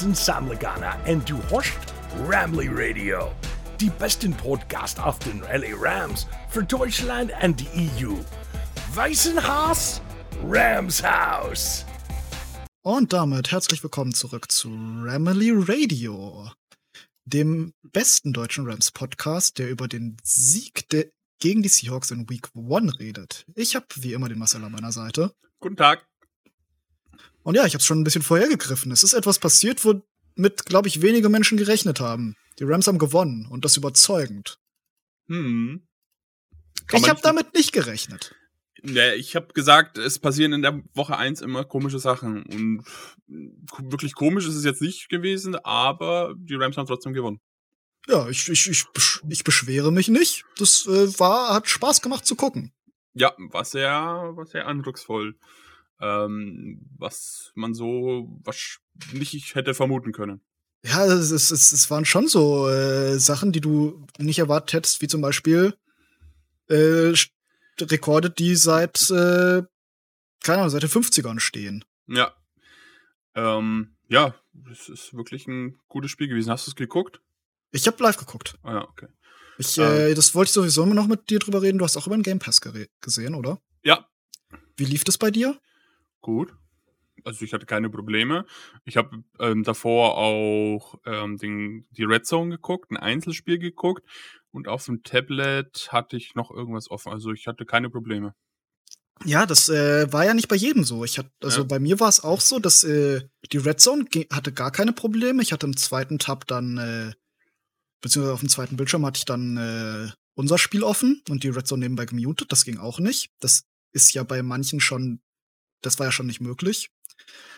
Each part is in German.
sind Sam Lagana und du hörst Ramley Radio. Die besten Podcast auf den LA Rams für Deutschland und die EU. Weißen Haus, Rams. Und damit herzlich willkommen zurück zu Ramley Radio, dem besten deutschen Rams Podcast, der über den Sieg der gegen die Seahawks in Week 1 redet. Ich habe wie immer den Marcel an meiner Seite. Guten Tag. Und ja, ich habe es schon ein bisschen vorhergegriffen. Es ist etwas passiert, womit, glaube ich, wenige Menschen gerechnet haben. Die Rams haben gewonnen und das überzeugend. Hm. ich habe damit nicht gerechnet. Ja, ich habe gesagt, es passieren in der Woche 1 immer komische Sachen. Und wirklich komisch ist es jetzt nicht gewesen, aber die Rams haben trotzdem gewonnen. Ja, ich, ich, ich, ich beschwere mich nicht. Das äh, war, hat Spaß gemacht zu gucken. Ja, war sehr, war sehr eindrucksvoll ähm, was man so was nicht hätte vermuten können. Ja, es, es, es waren schon so äh, Sachen, die du nicht erwartet hättest, wie zum Beispiel äh, Rekorde, die seit, äh, keine Ahnung, seit den 50ern stehen. Ja. Ähm, ja, es ist wirklich ein gutes Spiel gewesen. Hast du es geguckt? Ich habe live geguckt. Ah ja, okay. Ich, äh, ähm. das wollte ich sowieso immer noch mit dir drüber reden. Du hast auch über den Game Pass gesehen, oder? Ja. Wie lief das bei dir? Gut. Also ich hatte keine Probleme. Ich habe ähm, davor auch ähm, den, die Red Zone geguckt, ein Einzelspiel geguckt und auf dem Tablet hatte ich noch irgendwas offen. Also ich hatte keine Probleme. Ja, das äh, war ja nicht bei jedem so. Ich hatte, also ja. bei mir war es auch so, dass äh, die Red Zone hatte gar keine Probleme. Ich hatte im zweiten Tab dann, äh, beziehungsweise auf dem zweiten Bildschirm hatte ich dann äh, unser Spiel offen und die Red Zone nebenbei gemutet. Das ging auch nicht. Das ist ja bei manchen schon das war ja schon nicht möglich.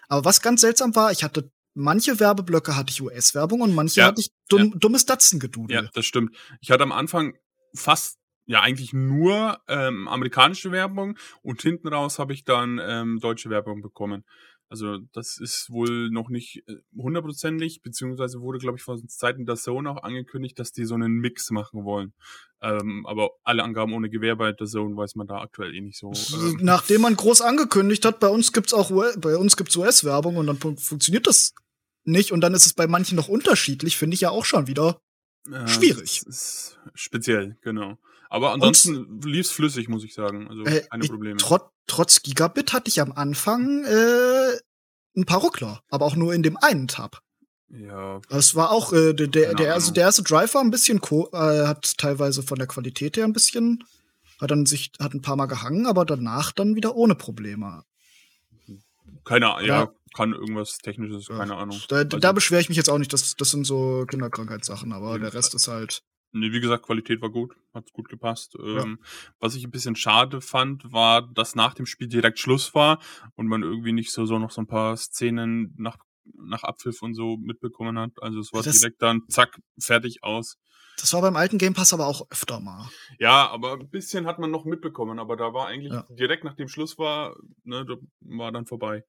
Aber was ganz seltsam war, ich hatte manche Werbeblöcke hatte ich US-Werbung und manche ja, hatte ich dumm, ja. dummes Datsen-Gedudel. Ja, das stimmt. Ich hatte am Anfang fast ja eigentlich nur ähm, amerikanische Werbung und hinten raus habe ich dann ähm, deutsche Werbung bekommen. Also das ist wohl noch nicht äh, hundertprozentig, beziehungsweise wurde, glaube ich, von Seiten der Zone auch angekündigt, dass die so einen Mix machen wollen. Ähm, aber alle Angaben ohne Gewehr bei der Zone weiß man da aktuell eh nicht so. Ähm. Nachdem man groß angekündigt hat, bei uns gibt's auch bei uns gibt's US-Werbung und dann funktioniert das nicht und dann ist es bei manchen noch unterschiedlich, finde ich ja auch schon wieder äh, schwierig. Speziell, genau. Aber ansonsten lief's flüssig, muss ich sagen. Also äh, keine Probleme. Trot, trotz Gigabit hatte ich am Anfang äh, ein paar Ruckler, aber auch nur in dem einen Tab. Ja. Das war auch äh, der, der, der, also der erste Drive war ein bisschen äh, hat teilweise von der Qualität her ein bisschen hat dann sich hat ein paar Mal gehangen, aber danach dann wieder ohne Probleme. Keine Ahnung, ja, kann irgendwas technisches, ja. keine Ahnung. Da, da beschwere ich mich jetzt auch nicht, das, das sind so Kinderkrankheitssachen, aber ja, der Rest ist halt Nee, wie gesagt, Qualität war gut, hat gut gepasst. Ja. Ähm, was ich ein bisschen schade fand, war, dass nach dem Spiel direkt Schluss war und man irgendwie nicht so, so noch so ein paar Szenen nach, nach Abpfiff und so mitbekommen hat. Also es war das, direkt dann zack, fertig aus. Das war beim alten Game Pass aber auch öfter mal. Ja, aber ein bisschen hat man noch mitbekommen, aber da war eigentlich ja. direkt nachdem Schluss war, ne, da war dann vorbei.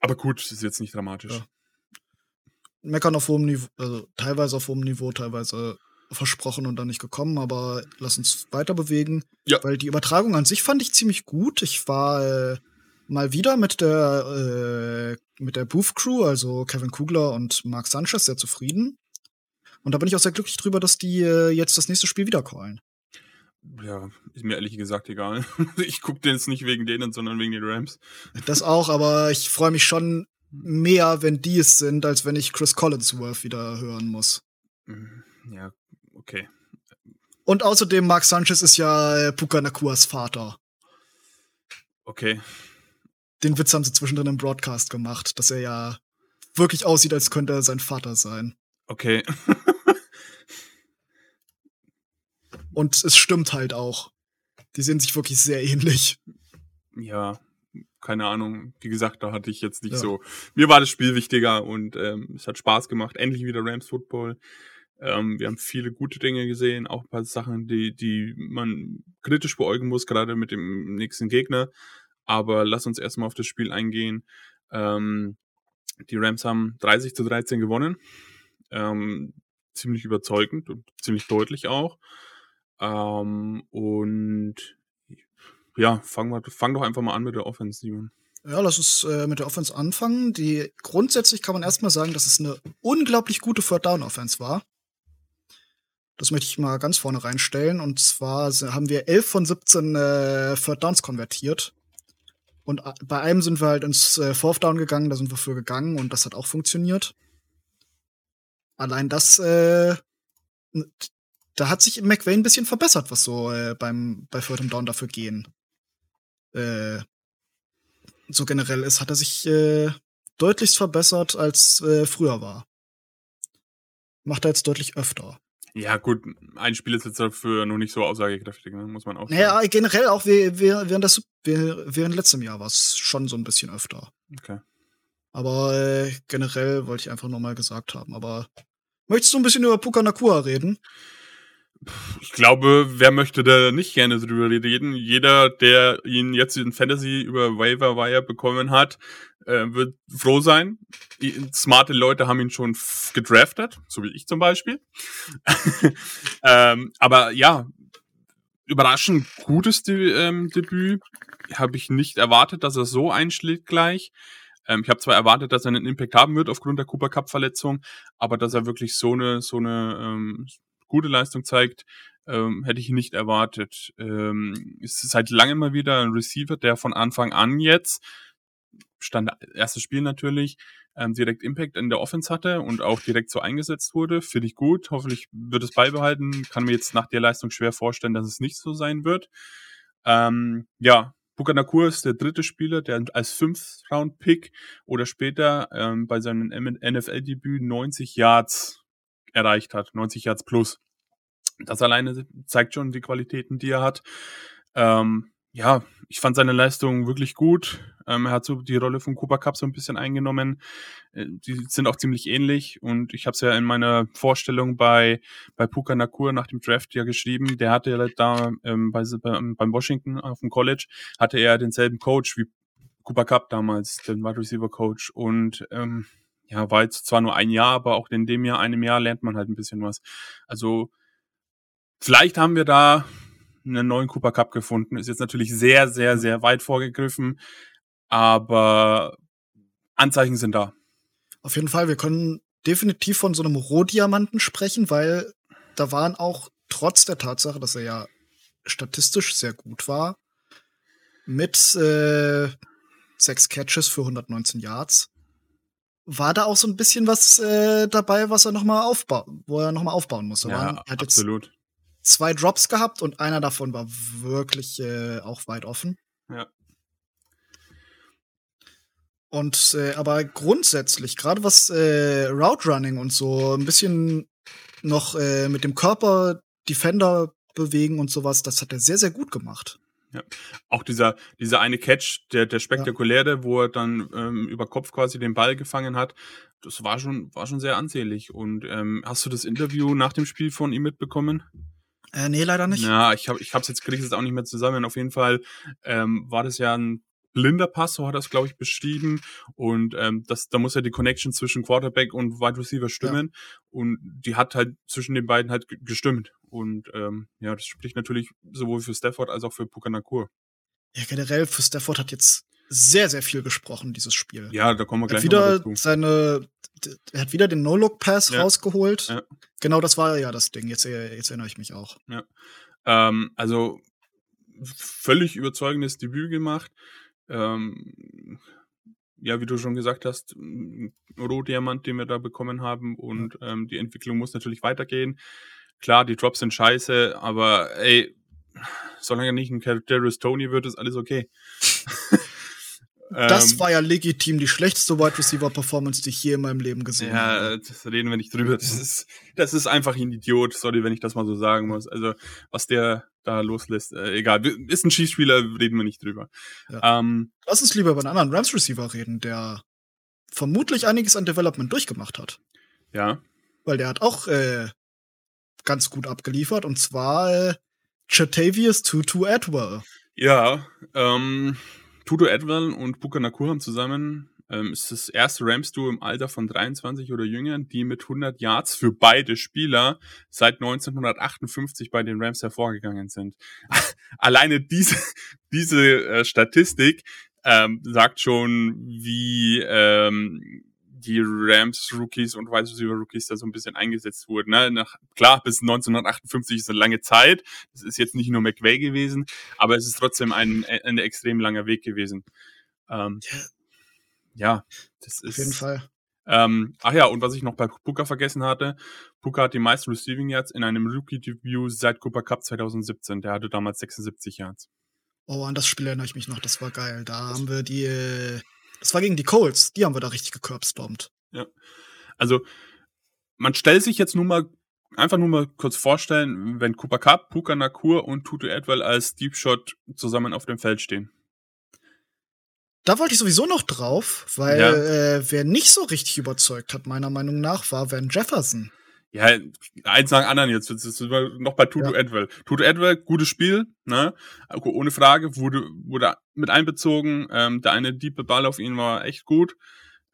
Aber gut, ist jetzt nicht dramatisch. Ja. Meckern auf hohem Niveau, also teilweise auf hohem Niveau, teilweise versprochen und dann nicht gekommen, aber lass uns weiter bewegen. Ja. Weil die Übertragung an sich fand ich ziemlich gut. Ich war äh, mal wieder mit der äh, mit der Booth Crew, also Kevin Kugler und Mark Sanchez, sehr zufrieden. Und da bin ich auch sehr glücklich drüber, dass die äh, jetzt das nächste Spiel wieder callen. Ja, ist mir ehrlich gesagt egal. ich gucke den jetzt nicht wegen denen, sondern wegen den Rams. Das auch, aber ich freue mich schon mehr, wenn die es sind, als wenn ich Chris Collinsworth wieder hören muss. Mhm. Ja, okay. Und außerdem, Mark Sanchez ist ja äh, Puka Nakuas Vater. Okay. Den Witz haben sie zwischendrin im Broadcast gemacht, dass er ja wirklich aussieht, als könnte er sein Vater sein. Okay. Und es stimmt halt auch. Die sehen sich wirklich sehr ähnlich. Ja, keine Ahnung. Wie gesagt, da hatte ich jetzt nicht ja. so. Mir war das Spiel wichtiger und ähm, es hat Spaß gemacht. Endlich wieder Rams Football. Ähm, wir haben viele gute Dinge gesehen, auch ein paar Sachen, die, die man kritisch beäugen muss, gerade mit dem nächsten Gegner. Aber lass uns erstmal auf das Spiel eingehen. Ähm, die Rams haben 30 zu 13 gewonnen. Ähm, ziemlich überzeugend und ziemlich deutlich auch. Ähm, und ja, fang, mal, fang doch einfach mal an mit der Offense, Simon. Ja, lass uns äh, mit der Offense anfangen. Die grundsätzlich kann man erstmal sagen, dass es eine unglaublich gute Third Down Offense war. Das möchte ich mal ganz vorne reinstellen. Und zwar haben wir 11 von 17 äh, Third Downs konvertiert. Und bei einem sind wir halt ins äh, Fourth Down gegangen, da sind wir für gegangen und das hat auch funktioniert. Allein das, äh, da hat sich McVay ein bisschen verbessert, was so äh, beim bei Third Down dafür gehen. Äh, so generell ist, hat er sich äh, deutlichst verbessert, als äh, früher war. Macht er jetzt deutlich öfter. Ja, gut, ein Spiel ist jetzt dafür noch nicht so aussagekräftig, ne? muss man auch sagen. Ja, generell auch während, das, während letztem Jahr war es schon so ein bisschen öfter. Okay. Aber äh, generell wollte ich einfach nur mal gesagt haben. Aber möchtest du ein bisschen über Puka Nakua reden? Ich glaube, wer möchte da nicht gerne drüber reden? Jeder, der ihn jetzt in Fantasy über Waiver Wire bekommen hat, äh, wird froh sein. Smarte Leute haben ihn schon gedraftet, so wie ich zum Beispiel. ähm, aber ja, überraschend gutes De ähm, Debüt. Habe ich nicht erwartet, dass er so einschlägt gleich. Ähm, ich habe zwar erwartet, dass er einen Impact haben wird aufgrund der Cooper Cup Verletzung, aber dass er wirklich so eine so eine ähm, gute Leistung zeigt, ähm, hätte ich nicht erwartet. Ähm, ist seit langem mal wieder ein Receiver, der von Anfang an jetzt stand erstes Spiel natürlich, ähm, direkt Impact in der Offense hatte und auch direkt so eingesetzt wurde. Finde ich gut. Hoffentlich wird es beibehalten. Kann mir jetzt nach der Leistung schwer vorstellen, dass es nicht so sein wird. Ähm, ja, Bukanakur ist der dritte Spieler, der als Fünf-Round-Pick oder später ähm, bei seinem NFL-Debüt 90 Yards erreicht hat, 90 Yards plus. Das alleine zeigt schon die Qualitäten, die er hat. Ähm, ja, ich fand seine Leistung wirklich gut. Ähm, er hat so die Rolle von Cooper Cup so ein bisschen eingenommen. Äh, die sind auch ziemlich ähnlich und ich habe es ja in meiner Vorstellung bei bei Puka Nakur nach dem Draft ja geschrieben. Der hatte ja da ähm, bei, beim Washington auf dem College hatte er denselben Coach wie Cooper Cup damals, den Wide Receiver Coach und ähm, ja war jetzt zwar nur ein Jahr, aber auch in dem Jahr einem Jahr lernt man halt ein bisschen was. Also vielleicht haben wir da einen neuen Cooper Cup gefunden. Ist jetzt natürlich sehr, sehr, sehr weit vorgegriffen, aber Anzeichen sind da. Auf jeden Fall, wir können definitiv von so einem Rohdiamanten sprechen, weil da waren auch trotz der Tatsache, dass er ja statistisch sehr gut war, mit äh, sechs Catches für 119 Yards, war da auch so ein bisschen was äh, dabei, was er noch mal aufbauen, wo er noch mal aufbauen musste. Ja, er hat absolut. Jetzt zwei Drops gehabt und einer davon war wirklich äh, auch weit offen. Ja. Und äh, aber grundsätzlich, gerade was äh, Route Running und so ein bisschen noch äh, mit dem Körper Defender bewegen und sowas, das hat er sehr, sehr gut gemacht. Ja. Auch dieser, dieser eine Catch, der, der spektakuläre, ja. wo er dann ähm, über Kopf quasi den Ball gefangen hat, das war schon, war schon sehr ansehnlich. Und ähm, hast du das Interview nach dem Spiel von ihm mitbekommen? Äh, nee, leider nicht. Ja, ich habe ich hab's jetzt kriege jetzt auch nicht mehr zusammen. Auf jeden Fall ähm, war das ja ein blinder Pass, so hat er es, glaube ich, beschrieben. Und ähm, das, da muss ja die Connection zwischen Quarterback und Wide Receiver stimmen. Ja. Und die hat halt zwischen den beiden halt gestimmt. Und ähm, ja, das spricht natürlich sowohl für Stafford als auch für Pukanakur. Ja, generell für Stafford hat jetzt sehr, sehr viel gesprochen, dieses Spiel. Ja, da kommen wir gleich hat wieder dazu. seine, er hat wieder den No-Look-Pass ja. rausgeholt. Ja. Genau, das war ja das Ding. Jetzt, jetzt erinnere ich mich auch. Ja. Ähm, also völlig überzeugendes Debüt gemacht. Ähm, ja, wie du schon gesagt hast, Rohdiamant, den wir da bekommen haben und ähm, die Entwicklung muss natürlich weitergehen. Klar, die Drops sind scheiße, aber ey, solange er nicht ein Darius Tony wird, ist alles okay. Das ähm, war ja legitim die schlechteste Wide Receiver Performance, die ich je in meinem Leben gesehen ja, habe. Ja, das reden wir nicht drüber. Das ist, das ist einfach ein Idiot. Sorry, wenn ich das mal so sagen muss. Also, was der da loslässt, äh, egal. Ist ein Schießspieler, reden wir nicht drüber. Ja. Ähm, Lass uns lieber über einen anderen Rams Receiver reden, der vermutlich einiges an Development durchgemacht hat. Ja. Weil der hat auch äh, ganz gut abgeliefert und zwar äh, Chatavius Tutu Atwell. Ja, ähm, Tudo Edwell und Buka Nakur haben zusammen ähm, ist das erste Rams-Duo im Alter von 23 oder jünger, die mit 100 Yards für beide Spieler seit 1958 bei den Rams hervorgegangen sind. Alleine diese, diese äh, Statistik ähm, sagt schon, wie ähm, die Rams Rookies und Wide Receiver Rookies da so ein bisschen eingesetzt wurden. Ne? Nach, klar, bis 1958 ist eine lange Zeit. Das ist jetzt nicht nur McVay gewesen, aber es ist trotzdem ein, ein extrem langer Weg gewesen. Ähm, ja, das ist. Auf jeden Fall. Ähm, ach ja, und was ich noch bei Puka vergessen hatte, Puka hat die meisten Receiving Yards in einem Rookie-Debut seit Cooper Cup 2017. Der hatte damals 76 Yards. Oh, an das Spiel erinnere ich mich noch, das war geil. Da haben wir die, das war gegen die Colts, die haben wir da richtig gecurbstormt. Ja. Also, man stellt sich jetzt nur mal, einfach nur mal kurz vorstellen, wenn Cooper Cup, Puka Nakur und Tutu Edwell als Deep Shot zusammen auf dem Feld stehen. Da wollte ich sowieso noch drauf, weil ja. äh, wer nicht so richtig überzeugt hat, meiner Meinung nach, war Van Jefferson. Ja, eins nach anderen jetzt. Jetzt sind wir noch bei Tutu ja. Edwell. Tutu Edwell, gutes Spiel, ne? Ohne Frage, wurde, wurde mit einbezogen. Ähm, der eine diepe Ball auf ihn war echt gut.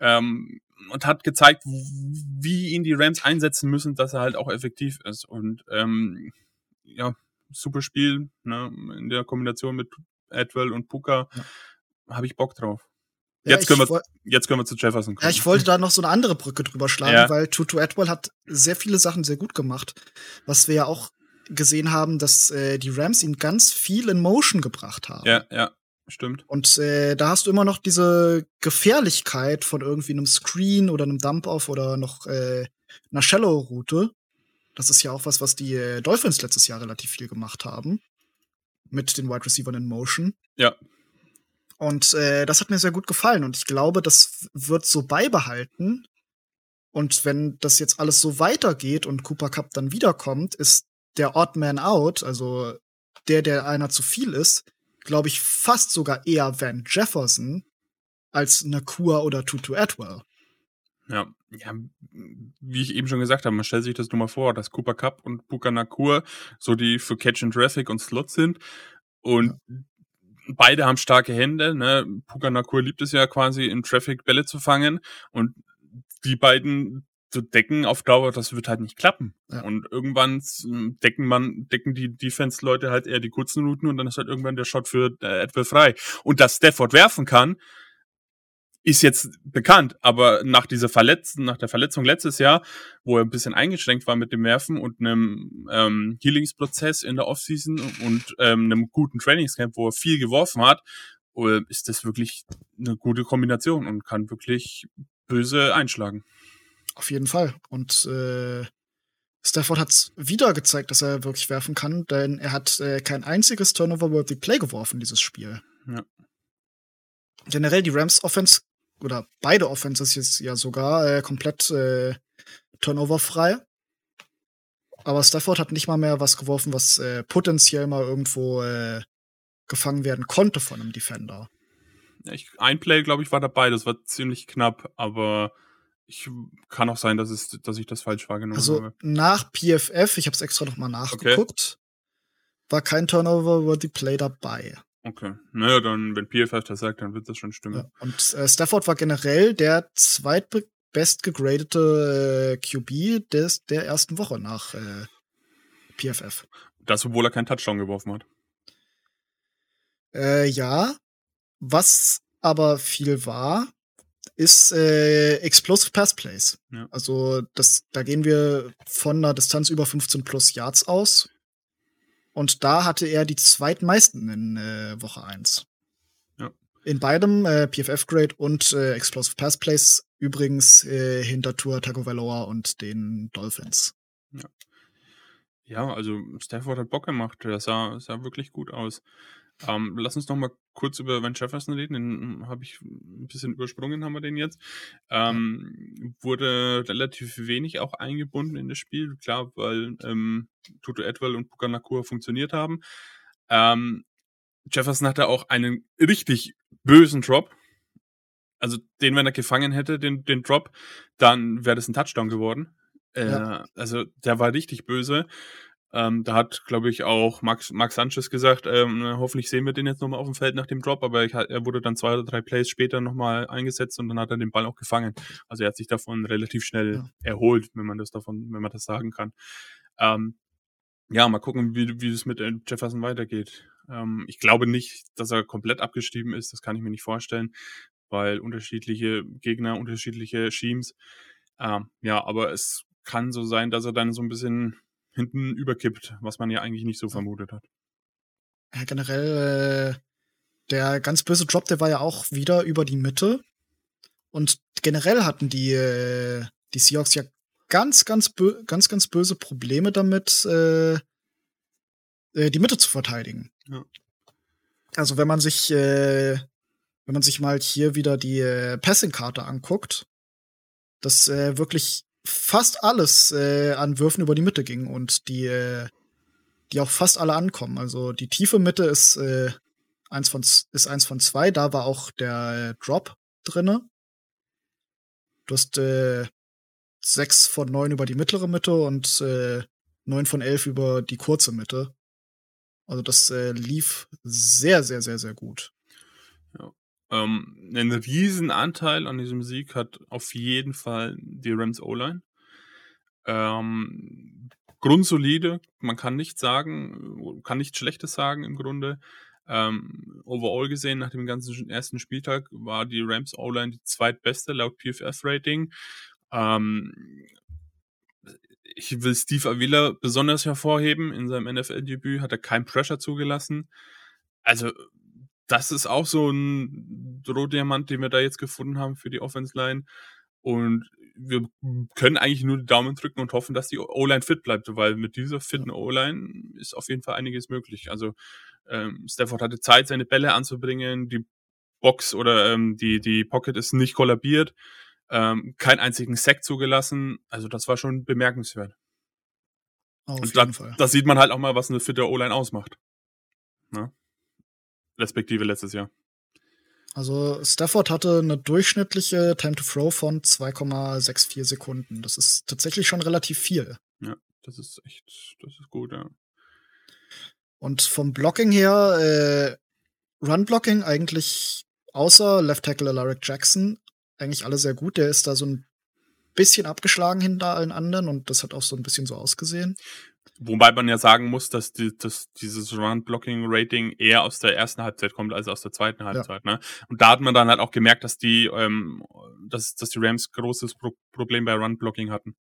Ähm, und hat gezeigt, wie ihn die Rams einsetzen müssen, dass er halt auch effektiv ist. Und ähm, ja, super Spiel, ne? In der Kombination mit Edwell und Puka. Ja habe ich Bock drauf. Ja, jetzt, können wir, jetzt können wir zu Jefferson kommen. Ja, ich wollte da noch so eine andere Brücke drüber schlagen, ja. weil Tutu Atwell hat sehr viele Sachen sehr gut gemacht. Was wir ja auch gesehen haben, dass äh, die Rams ihn ganz viel in Motion gebracht haben. Ja, ja, stimmt. Und äh, da hast du immer noch diese Gefährlichkeit von irgendwie einem Screen oder einem Dump-Off oder noch äh, einer Shallow-Route. Das ist ja auch was, was die äh, Dolphins letztes Jahr relativ viel gemacht haben. Mit den Wide Receivers in Motion. Ja, und äh, das hat mir sehr gut gefallen und ich glaube, das wird so beibehalten. Und wenn das jetzt alles so weitergeht und Cooper Cup dann wiederkommt, ist der Odd Man Out, also der, der einer zu viel ist, glaube ich, fast sogar eher Van Jefferson als Nakua oder Tutu Atwell. Ja, ja, wie ich eben schon gesagt habe, man stellt sich das nur mal vor, dass Cooper Cup und Puka Nakur so die für Catch and Traffic und Slot sind. Und ja beide haben starke Hände. Ne? Puka Nakur liebt es ja quasi in Traffic Bälle zu fangen und die beiden zu decken auf Dauer, das wird halt nicht klappen. Ja. Und irgendwann decken man, decken die Defense-Leute halt eher die kurzen Routen und dann ist halt irgendwann der Shot für äh, Edwell frei. Und dass Stafford werfen kann, ist jetzt bekannt, aber nach dieser Verletzung, nach der Verletzung letztes Jahr, wo er ein bisschen eingeschränkt war mit dem Werfen und einem ähm, Healingsprozess in der Offseason und ähm, einem guten Trainingscamp, wo er viel geworfen hat, äh, ist das wirklich eine gute Kombination und kann wirklich böse einschlagen. Auf jeden Fall. Und äh, Stafford hat wieder gezeigt, dass er wirklich werfen kann, denn er hat äh, kein einziges Turnover-worthy Play geworfen, dieses Spiel. Ja generell die Rams Offense oder beide Offenses jetzt ja sogar äh, komplett äh, turnoverfrei. Aber Stafford hat nicht mal mehr was geworfen, was äh, potenziell mal irgendwo äh, gefangen werden konnte von einem Defender. Ja, ich, ein Play, glaube ich, war dabei. Das war ziemlich knapp, aber ich kann auch sein, dass, es, dass ich das falsch wahrgenommen also, habe. Also nach PFF, ich habe es extra noch mal nachgeguckt, okay. war kein Turnover-worthy Play dabei. Okay. Naja, dann, wenn PFF das sagt, dann wird das schon stimmen. Ja. Und äh, Stafford war generell der zweitbest gegradete äh, QB des, der ersten Woche nach äh, PFF. Das, obwohl er keinen Touchdown geworfen hat. Äh, ja. Was aber viel war, ist äh, Explosive Pass Plays. Ja. Also das, da gehen wir von einer Distanz über 15 plus Yards aus. Und da hatte er die zweitmeisten in äh, Woche 1. Ja. In beidem, äh, PFF-Grade und äh, Explosive Pass Plays, übrigens äh, hinter Tour Tagovailoa und den Dolphins. Ja. ja, also Stafford hat Bock gemacht. Das sah, sah wirklich gut aus. Ähm, lass uns noch mal kurz über Van Jefferson reden. Den habe ich ein bisschen übersprungen, haben wir den jetzt. Ähm, wurde relativ wenig auch eingebunden in das Spiel, klar, weil ähm, Tutu Edwell und Puka Nakua funktioniert haben. Ähm, Jefferson hatte auch einen richtig bösen Drop. Also den, wenn er gefangen hätte, den, den Drop, dann wäre das ein Touchdown geworden. Äh, ja. Also der war richtig böse. Ähm, da hat, glaube ich, auch Max, Max Sanchez gesagt, ähm, hoffentlich sehen wir den jetzt nochmal auf dem Feld nach dem Drop, aber ich, er wurde dann zwei oder drei Plays später nochmal eingesetzt und dann hat er den Ball auch gefangen. Also er hat sich davon relativ schnell ja. erholt, wenn man das davon, wenn man das sagen kann. Ähm, ja, mal gucken, wie, wie es mit äh, Jefferson weitergeht. Ähm, ich glaube nicht, dass er komplett abgestiegen ist. Das kann ich mir nicht vorstellen, weil unterschiedliche Gegner, unterschiedliche Schemes. Ähm, ja, aber es kann so sein, dass er dann so ein bisschen hinten überkippt, was man ja eigentlich nicht so vermutet hat. Ja, generell, äh, der ganz böse Drop, der war ja auch wieder über die Mitte. Und generell hatten die, äh, die Seahawks ja ganz, ganz, ganz, ganz böse Probleme damit, äh, äh, die Mitte zu verteidigen. Ja. Also wenn man sich, äh, wenn man sich mal hier wieder die äh, Passing-Karte anguckt, dass äh, wirklich fast alles äh, an Würfen über die Mitte ging und die, äh, die auch fast alle ankommen. Also die tiefe Mitte ist äh, eins von ist eins von zwei. Da war auch der äh, Drop drinne. Du hast äh, sechs von neun über die mittlere Mitte und äh, neun von elf über die kurze Mitte. Also das äh, lief sehr, sehr, sehr, sehr gut. Ja. Ähm, einen riesen Anteil an diesem Sieg hat auf jeden Fall die Rams O-Line. Ähm, grundsolide, man kann nichts sagen, kann nichts Schlechtes sagen im Grunde. Ähm, overall gesehen, nach dem ganzen ersten Spieltag war die Rams O-Line die zweitbeste laut PFF-Rating. Ähm, ich will Steve Avila besonders hervorheben. In seinem NFL-Debüt hat er kein Pressure zugelassen. Also, das ist auch so ein Drohdiamant, den wir da jetzt gefunden haben für die Offense-Line. Und wir können eigentlich nur die Daumen drücken und hoffen, dass die O-Line fit bleibt, weil mit dieser fitten O-Line ist auf jeden Fall einiges möglich. Also ähm, Stafford hatte Zeit, seine Bälle anzubringen, die Box oder ähm, die, die Pocket ist nicht kollabiert ähm, keinen einzigen Sack zugelassen. Also das war schon bemerkenswert. Auf und jeden Fall. Da sieht man halt auch mal, was eine fitte O-Line ausmacht. Ne? Respektive letztes Jahr. Also Stafford hatte eine durchschnittliche Time to Throw von 2,64 Sekunden. Das ist tatsächlich schon relativ viel. Ja, das ist echt, das ist gut, ja. Und vom Blocking her, äh, Run-Blocking eigentlich außer Left Tackle Alaric Jackson eigentlich alle sehr gut. Der ist da so ein bisschen abgeschlagen hinter allen anderen und das hat auch so ein bisschen so ausgesehen. Wobei man ja sagen muss, dass, die, dass dieses Run-Blocking-Rating eher aus der ersten Halbzeit kommt als aus der zweiten Halbzeit. Ja. Ne? Und da hat man dann halt auch gemerkt, dass die, ähm, dass, dass die Rams großes Pro Problem bei Run-Blocking hatten.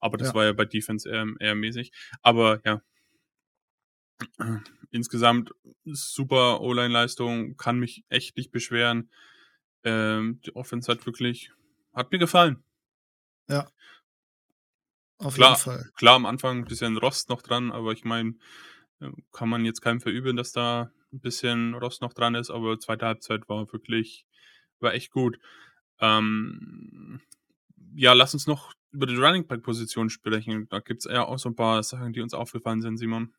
Aber das ja. war ja bei Defense eher, eher mäßig. Aber ja, insgesamt super O-Line-Leistung, kann mich echt nicht beschweren. Ähm, die Offense hat wirklich, hat mir gefallen. Ja. Auf klar, jeden Fall. Klar, am Anfang ein bisschen Rost noch dran, aber ich meine, äh, kann man jetzt keinem verübeln, dass da ein bisschen Rost noch dran ist, aber zweite Halbzeit war wirklich, war echt gut. Ähm, ja, lass uns noch über die Running Back Position sprechen. Da gibt es ja auch so ein paar Sachen, die uns aufgefallen sind, Simon.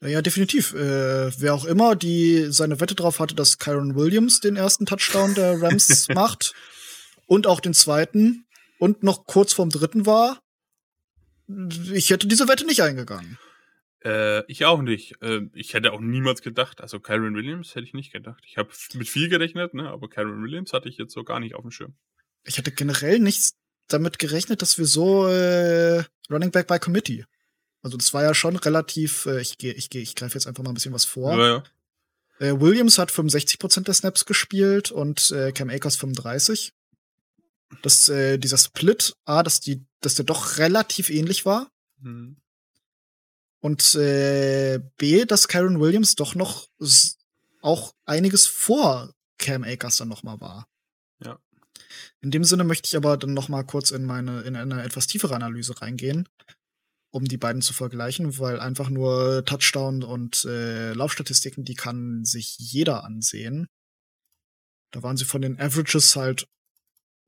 Ja, definitiv. Äh, wer auch immer, die seine Wette drauf hatte, dass Kyron Williams den ersten Touchdown der Rams macht und auch den zweiten und noch kurz vorm dritten war, ich hätte diese Wette nicht eingegangen. Äh, ich auch nicht. Äh, ich hätte auch niemals gedacht, also Kyron Williams hätte ich nicht gedacht. Ich habe mit viel gerechnet, ne, aber Kyron Williams hatte ich jetzt so gar nicht auf dem Schirm. Ich hätte generell nichts damit gerechnet, dass wir so äh, Running Back by Committee also das war ja schon relativ, äh, ich gehe, ich gehe, ich greife jetzt einfach mal ein bisschen was vor. Ja, ja. Äh, Williams hat 65% der Snaps gespielt und äh, Cam Akers 35. Dass äh, dieser Split, A, dass die, dass der doch relativ ähnlich war. Mhm. Und äh, B, dass Karen Williams doch noch auch einiges vor Cam Akers dann noch mal war. Ja. In dem Sinne möchte ich aber dann noch mal kurz in meine in eine etwas tiefere Analyse reingehen um die beiden zu vergleichen, weil einfach nur Touchdown und äh, Laufstatistiken, die kann sich jeder ansehen. Da waren sie von den Averages halt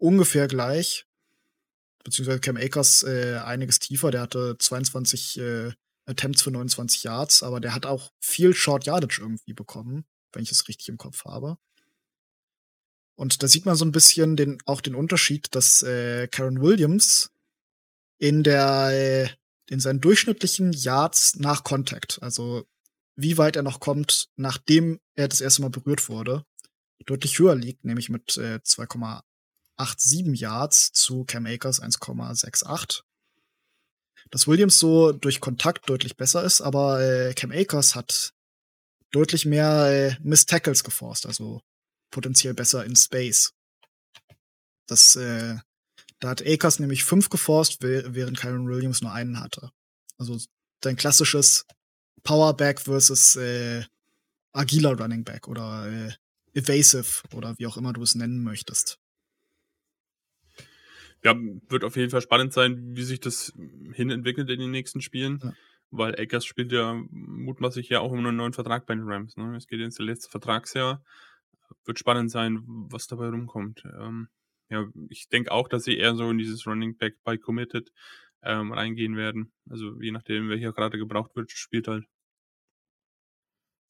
ungefähr gleich. Beziehungsweise Cam Akers äh, einiges tiefer. Der hatte 22 äh, Attempts für 29 Yards, aber der hat auch viel Short Yardage irgendwie bekommen, wenn ich es richtig im Kopf habe. Und da sieht man so ein bisschen den, auch den Unterschied, dass äh, Karen Williams in der äh, in seinen durchschnittlichen Yards nach Contact, also wie weit er noch kommt, nachdem er das erste Mal berührt wurde, deutlich höher liegt, nämlich mit äh, 2,87 Yards zu Cam Akers 1,68. dass Williams so durch Kontakt deutlich besser ist, aber äh, Cam Akers hat deutlich mehr äh, Miss Tackles geforst, also potenziell besser in Space. Das, äh, da hat Akers nämlich fünf geforst, während Kyron Williams nur einen hatte. Also dein klassisches Powerback versus äh, agiler Running Back oder äh, evasive oder wie auch immer du es nennen möchtest. Ja, wird auf jeden Fall spannend sein, wie sich das hin entwickelt in den nächsten Spielen. Ja. Weil Eggers spielt ja mutmaßlich ja auch um einen neuen Vertrag bei den Rams. Ne? Es geht ins letzte Vertragsjahr. Wird spannend sein, was dabei rumkommt. Ähm, ja, ich denke auch, dass sie eher so in dieses Running Back by Committed ähm, reingehen werden. Also je nachdem, welcher gerade gebraucht wird, spielt halt.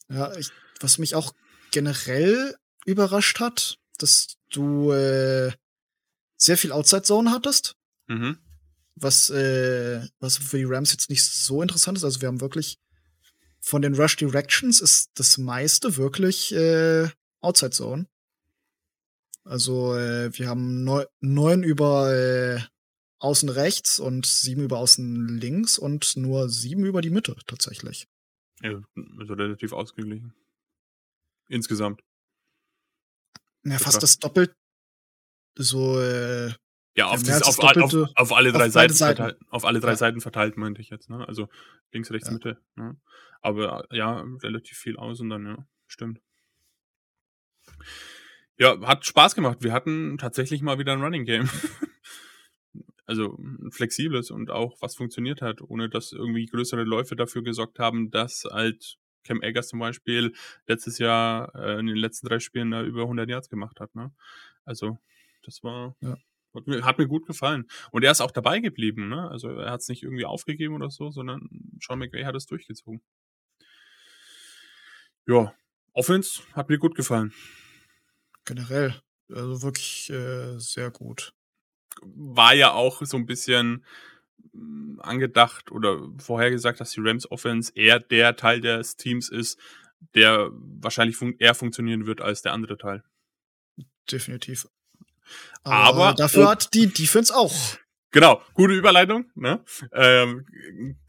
Ja, ich, was mich auch generell überrascht hat, dass du äh, sehr viel Outside Zone hattest. Mhm. Was, äh, was für die Rams jetzt nicht so interessant ist. Also wir haben wirklich von den Rush Directions ist das meiste wirklich äh, Outside Zone. Also äh, wir haben neun, neun über äh, außen rechts und sieben über außen links und nur sieben über die Mitte tatsächlich. Ja, also relativ ausgeglichen. Insgesamt. Ja, fast das doppelt so äh, ja, auf, dieses, auf, auf, auf, alle drei Seiten, Seiten. Verteilt, auf alle drei ja. Seiten verteilt, meinte ich jetzt, ne? Also links, rechts, ja. Mitte. Ne? Aber ja, relativ viel aus und dann, ja, stimmt. Ja, hat Spaß gemacht. Wir hatten tatsächlich mal wieder ein Running Game. also ein flexibles und auch was funktioniert hat, ohne dass irgendwie größere Läufe dafür gesorgt haben, dass halt Cam Eggers zum Beispiel letztes Jahr äh, in den letzten drei Spielen da über 100 Yards gemacht hat. Ne? Also das war ja. hat, mir, hat mir gut gefallen und er ist auch dabei geblieben. Ne? Also er hat es nicht irgendwie aufgegeben oder so, sondern Sean McVay hat es durchgezogen. Ja, Offense hat mir gut gefallen. Generell, also wirklich äh, sehr gut. War ja auch so ein bisschen hm, angedacht oder vorhergesagt, dass die Rams Offense eher der Teil des Teams ist, der wahrscheinlich fun eher funktionieren wird als der andere Teil. Definitiv. Aber, Aber dafür oh, hat die Defense auch. Genau, gute Überleitung. Ne? Ähm,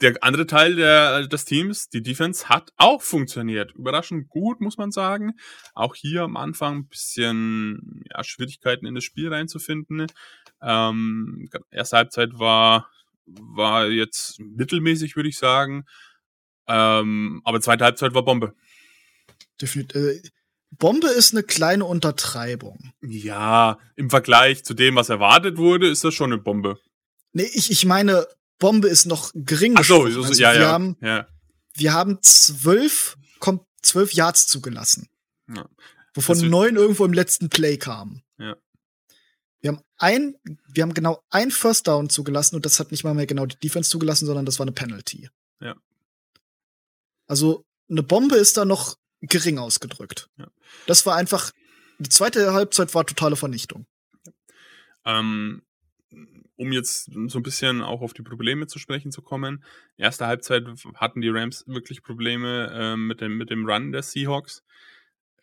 der andere Teil der, des Teams, die Defense, hat auch funktioniert. Überraschend gut, muss man sagen. Auch hier am Anfang ein bisschen ja, Schwierigkeiten in das Spiel reinzufinden. Ähm, erste Halbzeit war war jetzt mittelmäßig, würde ich sagen. Ähm, aber zweite Halbzeit war Bombe. Definitiv. Bombe ist eine kleine Untertreibung. Ja, im Vergleich zu dem, was erwartet wurde, ist das schon eine Bombe. Nee, ich, ich meine, Bombe ist noch gering. Ach so, also ja, wir ja, haben, ja. Wir haben zwölf, kommt zwölf Yards zugelassen. Ja. Wovon neun irgendwo im letzten Play kamen. Ja. Wir haben ein, wir haben genau ein First Down zugelassen und das hat nicht mal mehr genau die Defense zugelassen, sondern das war eine Penalty. Ja. Also eine Bombe ist da noch gering ausgedrückt. Ja. Das war einfach, die zweite Halbzeit war totale Vernichtung. Ähm, um jetzt so ein bisschen auch auf die Probleme zu sprechen zu kommen. Erste Halbzeit hatten die Rams wirklich Probleme äh, mit, dem, mit dem Run der Seahawks.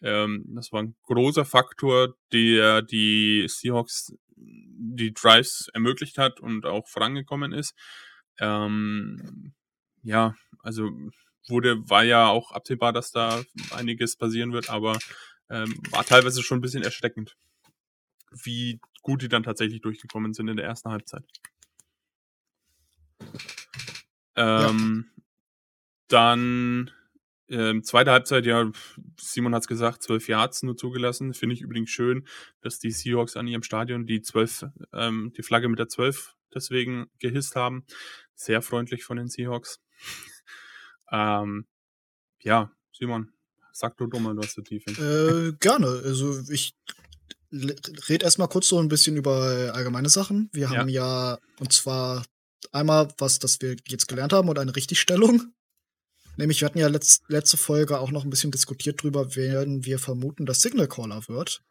Ähm, das war ein großer Faktor, der die Seahawks die Drives ermöglicht hat und auch vorangekommen ist. Ähm, ja, also wurde, war ja auch absehbar, dass da einiges passieren wird, aber ähm, war teilweise schon ein bisschen erschreckend, wie gut die dann tatsächlich durchgekommen sind in der ersten Halbzeit. Ähm, ja. Dann ähm, zweite Halbzeit, ja, Simon hat es gesagt, zwölf Yards nur zugelassen. Finde ich übrigens schön, dass die Seahawks an ihrem Stadion die zwölf, ähm, die Flagge mit der zwölf deswegen gehisst haben. Sehr freundlich von den Seahawks. Ähm, ja, Simon, sag du dumm, du hast die Tiefe. Äh, gerne. Also ich rede erstmal kurz so ein bisschen über allgemeine Sachen. Wir haben ja, ja und zwar einmal was, das wir jetzt gelernt haben und eine Richtigstellung. Nämlich, wir hatten ja letzt, letzte Folge auch noch ein bisschen diskutiert drüber, werden wir vermuten, dass Signal Caller wird.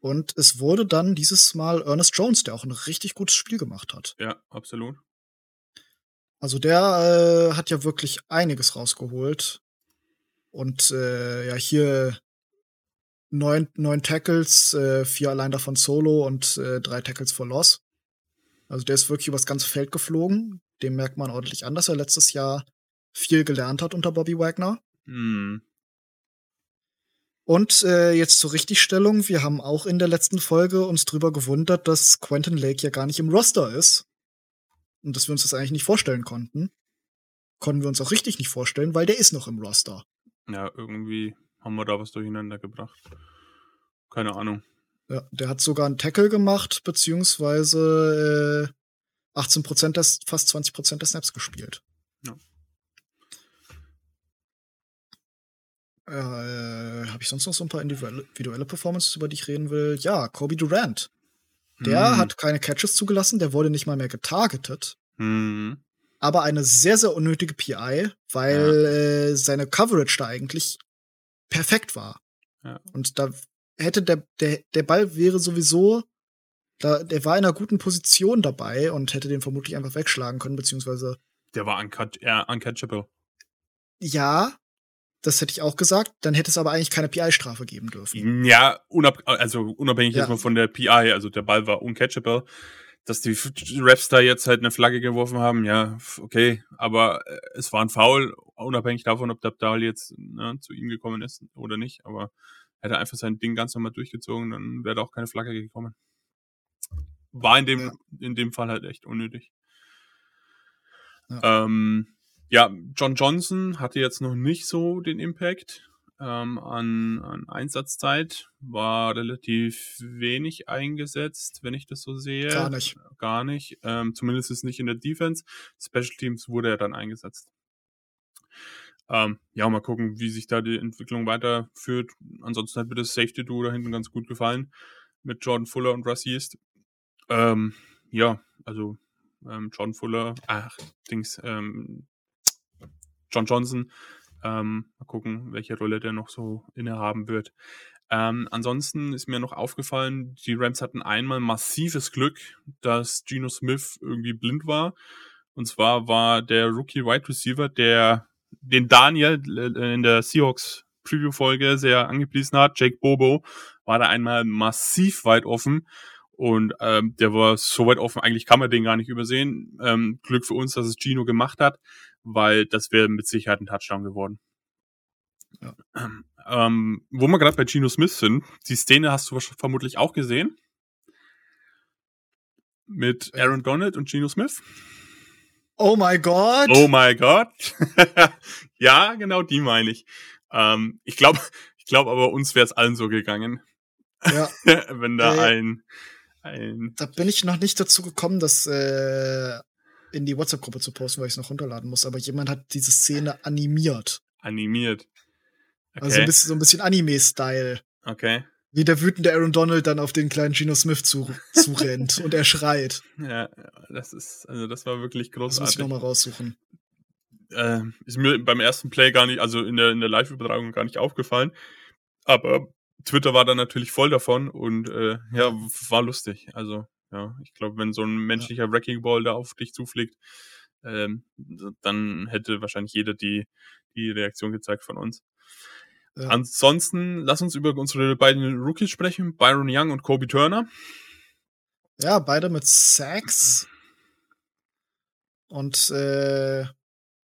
Und es wurde dann dieses Mal Ernest Jones, der auch ein richtig gutes Spiel gemacht hat. Ja, absolut. Also der äh, hat ja wirklich einiges rausgeholt. Und äh, ja, hier neun, neun Tackles, äh, vier allein davon Solo und äh, drei Tackles for Loss. Also der ist wirklich übers ganze Feld geflogen. dem merkt man ordentlich an, dass er letztes Jahr viel gelernt hat unter Bobby Wagner. Mhm. Und äh, jetzt zur Richtigstellung. Wir haben auch in der letzten Folge uns drüber gewundert, dass Quentin Lake ja gar nicht im Roster ist. Und dass wir uns das eigentlich nicht vorstellen konnten. Konnten wir uns auch richtig nicht vorstellen, weil der ist noch im Roster. Ja, irgendwie haben wir da was durcheinander gebracht. Keine Ahnung. Ja, der hat sogar einen Tackle gemacht, beziehungsweise äh, 18 Prozent, fast 20 Prozent der Snaps gespielt. Ja. Äh, Habe ich sonst noch so ein paar individuelle Performances, über die ich reden will? Ja, Kobe Durant. Der hm. hat keine Catches zugelassen, der wurde nicht mal mehr getargetet. Hm. Aber eine sehr, sehr unnötige PI, weil ja. äh, seine Coverage da eigentlich perfekt war. Ja. Und da hätte der, der, der Ball wäre sowieso, da, der war in einer guten Position dabei und hätte den vermutlich einfach wegschlagen können, beziehungsweise. Der war uncatch ja, uncatchable. Ja, das hätte ich auch gesagt. Dann hätte es aber eigentlich keine PI-Strafe geben dürfen. Ja, unab also unabhängig ja. jetzt mal von der PI, also der Ball war uncatchable. Dass die Refs da jetzt halt eine Flagge geworfen haben, ja, okay. Aber äh, es war ein Foul, unabhängig davon, ob der Ball jetzt ne, zu ihm gekommen ist oder nicht. Aber hätte einfach sein Ding ganz normal durchgezogen, dann wäre da auch keine Flagge gekommen. War in dem, ja. in dem Fall halt echt unnötig. Ja. Ähm, ja, John Johnson hatte jetzt noch nicht so den Impact ähm, an, an Einsatzzeit, war relativ wenig eingesetzt, wenn ich das so sehe. Gar nicht. Gar nicht. Ähm, zumindest ist nicht in der Defense. Special Teams wurde er dann eingesetzt. Ähm, ja, mal gucken, wie sich da die Entwicklung weiterführt. Ansonsten hat mir das Safety Duo da hinten ganz gut gefallen mit Jordan Fuller und Russ East. Ähm, ja, also ähm, Jordan Fuller, ach, Dings, ähm, John Johnson. Ähm, mal gucken, welche Rolle der noch so innehaben wird. Ähm, ansonsten ist mir noch aufgefallen, die Rams hatten einmal massives Glück, dass Geno Smith irgendwie blind war. Und zwar war der Rookie Wide Receiver, der den Daniel äh, in der Seahawks Preview-Folge sehr angepriesen hat, Jake Bobo, war da einmal massiv weit offen. Und ähm, der war so weit offen, eigentlich kann man den gar nicht übersehen. Ähm, Glück für uns, dass es Gino gemacht hat weil das wäre mit Sicherheit ein Touchdown geworden. Ja. Ähm, wo wir gerade bei Geno Smith sind, die Szene hast du vermutlich auch gesehen. Mit Aaron Donald und Geno Smith. Oh my God. Oh my God. ja, genau die meine ich. Ähm, ich glaube, ich glaube aber uns wäre es allen so gegangen. Ja. Wenn da äh, ein, ein. Da bin ich noch nicht dazu gekommen, dass äh, in die WhatsApp-Gruppe zu posten, weil ich es noch runterladen muss. Aber jemand hat diese Szene animiert. Animiert. Okay. Also ein bisschen, so ein bisschen Anime-Style. Okay. Wie der wütende Aaron Donald dann auf den kleinen Geno Smith zu, zu rennt und er schreit. Ja, das ist, also das war wirklich großartig. Das muss ich nochmal raussuchen. Äh, ist mir beim ersten Play gar nicht, also in der, in der Live-Übertragung gar nicht aufgefallen. Aber Twitter war dann natürlich voll davon und äh, ja, war lustig. Also ja, ich glaube, wenn so ein menschlicher ja. Wrecking Ball da auf dich zufliegt, ähm, dann hätte wahrscheinlich jeder die, die Reaktion gezeigt von uns. Ja. Ansonsten, lass uns über unsere beiden Rookies sprechen, Byron Young und Kobe Turner. Ja, beide mit Sacks. Und äh,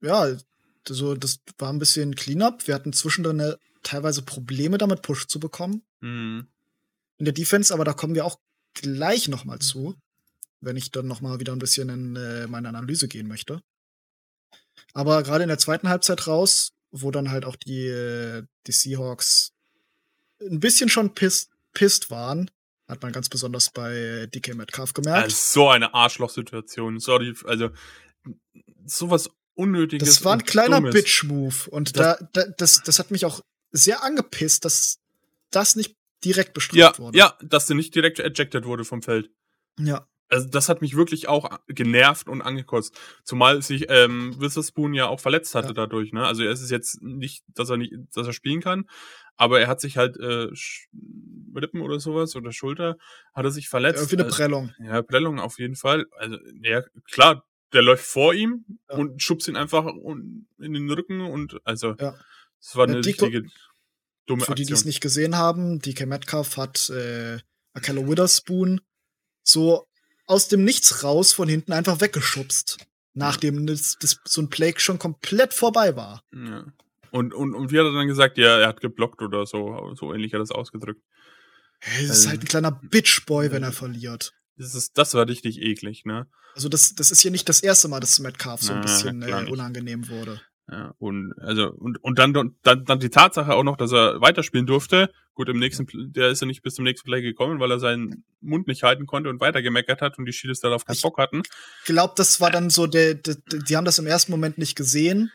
ja, so, das war ein bisschen Cleanup. Wir hatten zwischendrin teilweise Probleme damit, Push zu bekommen. Mhm. In der Defense, aber da kommen wir auch gleich noch mal zu, wenn ich dann noch mal wieder ein bisschen in äh, meine Analyse gehen möchte. Aber gerade in der zweiten Halbzeit raus, wo dann halt auch die, äh, die Seahawks ein bisschen schon pisst, pisst waren, hat man ganz besonders bei DK Metcalf gemerkt. Also so eine Arschloch-Situation. Sorry, also sowas Unnötiges. Das war ein kleiner Bitch-Move. Und das, da, da, das, das hat mich auch sehr angepisst, dass das nicht direkt bestraft ja, wurde. Ja, dass der nicht direkt ejected wurde vom Feld. Ja. Also das hat mich wirklich auch genervt und angekotzt. Zumal sich ähm, Witherspoon ja auch verletzt hatte ja. dadurch. Ne? Also es ist jetzt nicht, dass er nicht, dass er spielen kann, aber er hat sich halt äh, Rippen oder sowas oder Schulter hat er sich verletzt. Irgendwie eine Prellung. Also, ja, Prellung auf jeden Fall. Also ja klar, der läuft vor ihm ja. und schubst ihn einfach in den Rücken und also ja. das war eine richtige Dumme Für die, die es nicht gesehen haben, DK Metcalf hat äh, Akello Witherspoon so aus dem Nichts raus von hinten einfach weggeschubst. nachdem das, das, so ein Play schon komplett vorbei war. Ja. Und, und, und wie hat er dann gesagt, ja, er hat geblockt oder so, so ähnlich hat er das ausgedrückt. Das ist halt ein kleiner Bitchboy, wenn er verliert. Das, ist, das war richtig eklig, ne? Also das, das ist ja nicht das erste Mal, dass Metcalf so ein bisschen äh, unangenehm wurde. Ja, und also und und dann dann dann die Tatsache auch noch, dass er weiterspielen durfte. Gut, im nächsten der ist ja nicht bis zum nächsten Play gekommen, weil er seinen Mund nicht halten konnte und weitergemeckert hat und die Chiefs darauf keinen Bock hatten. Ich glaube, das war dann so der, der, die haben das im ersten Moment nicht gesehen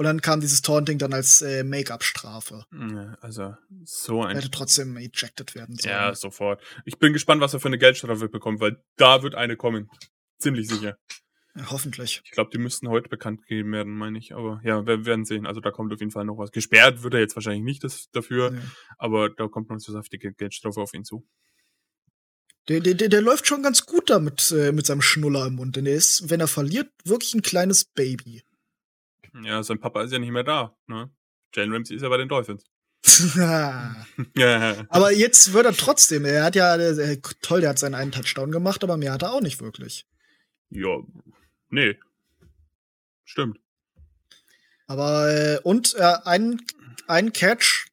und dann kam dieses Taunting dann als äh, Make-up-Strafe. Ja, also so ein. Er hätte trotzdem ejected werden sollen. Ja, sofort. Ich bin gespannt, was er für eine Geldstrafe bekommt, weil da wird eine kommen. Ziemlich sicher. Hoffentlich. Ich glaube, die müssten heute bekannt gegeben werden, meine ich. Aber ja, wir werden sehen. Also da kommt auf jeden Fall noch was. Gesperrt wird er jetzt wahrscheinlich nicht das, dafür, ja. aber da kommt noch so saftige Geldstrafe auf ihn zu. Der, der, der, der läuft schon ganz gut da mit, äh, mit seinem Schnuller im Mund. Denn er ist, wenn er verliert, wirklich ein kleines Baby. Ja, sein Papa ist ja nicht mehr da. Ne? Jalen Ramsey ist ja bei den Dolphins. ja. Aber jetzt wird er trotzdem. Er hat ja, äh, toll, der hat seinen einen Touchdown gemacht, aber mehr hat er auch nicht wirklich. Ja, Nee. Stimmt. Aber, äh, und äh, ein, ein Catch,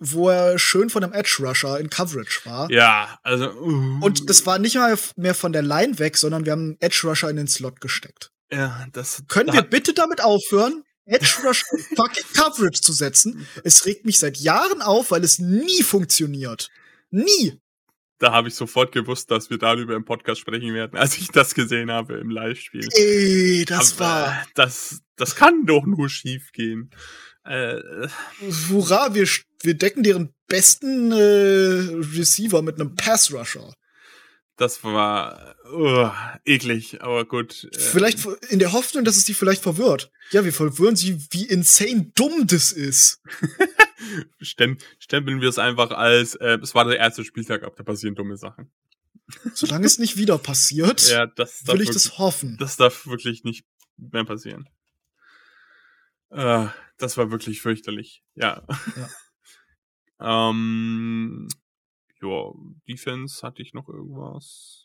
wo er schön von einem Edge Rusher in Coverage war. Ja, also. Uh. Und das war nicht mal mehr von der Line weg, sondern wir haben einen Edge Rusher in den Slot gesteckt. Ja, das. Können da wir bitte damit aufhören, Edge Rusher in fucking Coverage zu setzen? Es regt mich seit Jahren auf, weil es nie funktioniert. Nie da habe ich sofort gewusst, dass wir darüber im Podcast sprechen werden, als ich das gesehen habe im Live-Spiel. Ey, das Aber, war. Das, das kann doch nur schief gehen. Äh, Hurra, wir, wir decken deren besten äh, Receiver mit einem Pass-Rusher. Das war uh, eklig, aber gut. Äh, vielleicht in der Hoffnung, dass es die vielleicht verwirrt. Ja, wir verwirren sie, wie insane dumm das ist. Stempeln wir es einfach als, äh, es war der erste Spieltag ab, da passieren dumme Sachen. Solange es nicht wieder passiert, ja, das will ich wirklich, das hoffen. Das darf wirklich nicht mehr passieren. Äh, das war wirklich fürchterlich. Ja. ja. ähm, ja, Defense hatte ich noch irgendwas.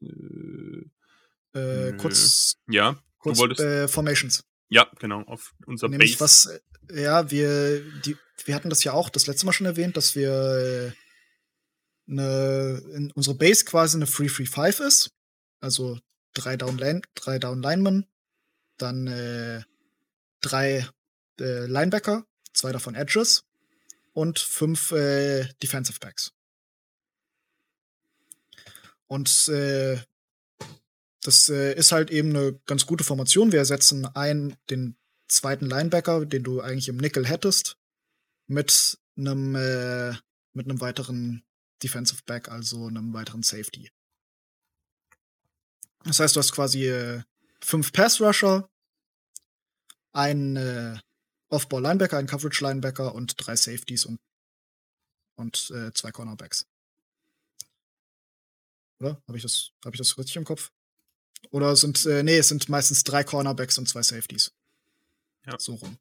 Äh, äh, kurz. Ja, kurz, du wolltest. Äh, Formations. Ja, genau, auf unser Nämlich Base. was, äh, ja, wir, die, wir hatten das ja auch das letzte Mal schon erwähnt, dass wir eine, äh, in unsere Base quasi eine Free Free 5 ist. Also drei Down, Line, drei Down Linemen, dann äh, drei äh, Linebacker, zwei davon Edges und fünf äh, Defensive Backs. Und äh, das äh, ist halt eben eine ganz gute Formation. Wir ersetzen einen, den zweiten Linebacker, den du eigentlich im Nickel hättest, mit einem äh, mit einem weiteren Defensive Back, also einem weiteren Safety. Das heißt, du hast quasi äh, fünf Pass Rusher, einen äh, Off-Ball Linebacker, einen Coverage Linebacker und drei Safeties und und äh, zwei Cornerbacks. Oder? Habe ich das, habe ich das richtig im Kopf? Oder sind, äh, nee, es sind meistens drei Cornerbacks und zwei Safeties. Ja. So rum.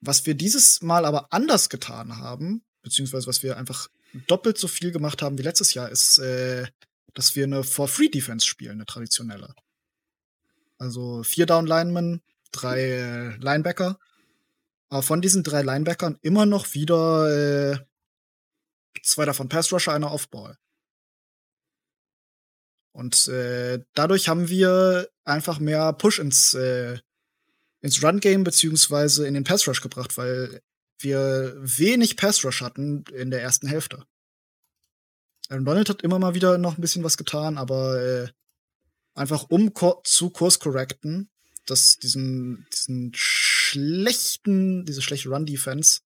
Was wir dieses Mal aber anders getan haben, beziehungsweise was wir einfach doppelt so viel gemacht haben wie letztes Jahr, ist, äh, dass wir eine For-Free-Defense spielen, eine traditionelle. Also vier Down-Linemen, drei äh, Linebacker. Aber von diesen drei Linebackern immer noch wieder äh, zwei davon Pass-Rusher, einer Off-Ball. Und äh, dadurch haben wir einfach mehr Push ins, äh, ins Run-Game beziehungsweise in den Pass-Rush gebracht, weil wir wenig Pass-Rush hatten in der ersten Hälfte. Aaron Donald hat immer mal wieder noch ein bisschen was getan, aber äh, einfach um ko zu Kurs correcten, dass diesen, diesen schlechten, diese schlechte Run-Defense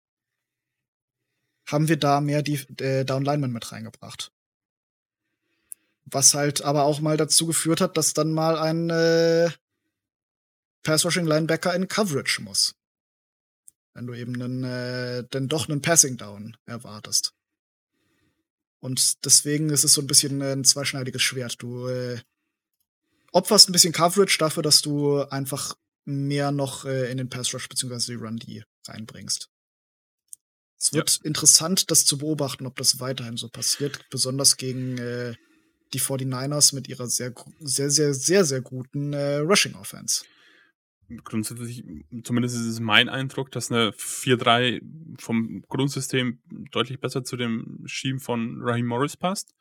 haben wir da mehr die äh, Down Linemen mit reingebracht. Was halt aber auch mal dazu geführt hat, dass dann mal ein äh, Pass-Rushing-Linebacker in Coverage muss. Wenn du eben einen, äh, denn doch einen Passing-Down erwartest. Und deswegen ist es so ein bisschen ein zweischneidiges Schwert. Du äh, opferst ein bisschen Coverage dafür, dass du einfach mehr noch äh, in den Pass-Rush bzw. die Run-D reinbringst. Es wird ja. interessant, das zu beobachten, ob das weiterhin so passiert, besonders gegen äh, die 49ers mit ihrer sehr, sehr, sehr, sehr, sehr guten äh, Rushing Offense. grundsätzlich, zumindest ist es mein Eindruck, dass eine 4-3 vom Grundsystem deutlich besser zu dem Scheme von Raheem Morris passt.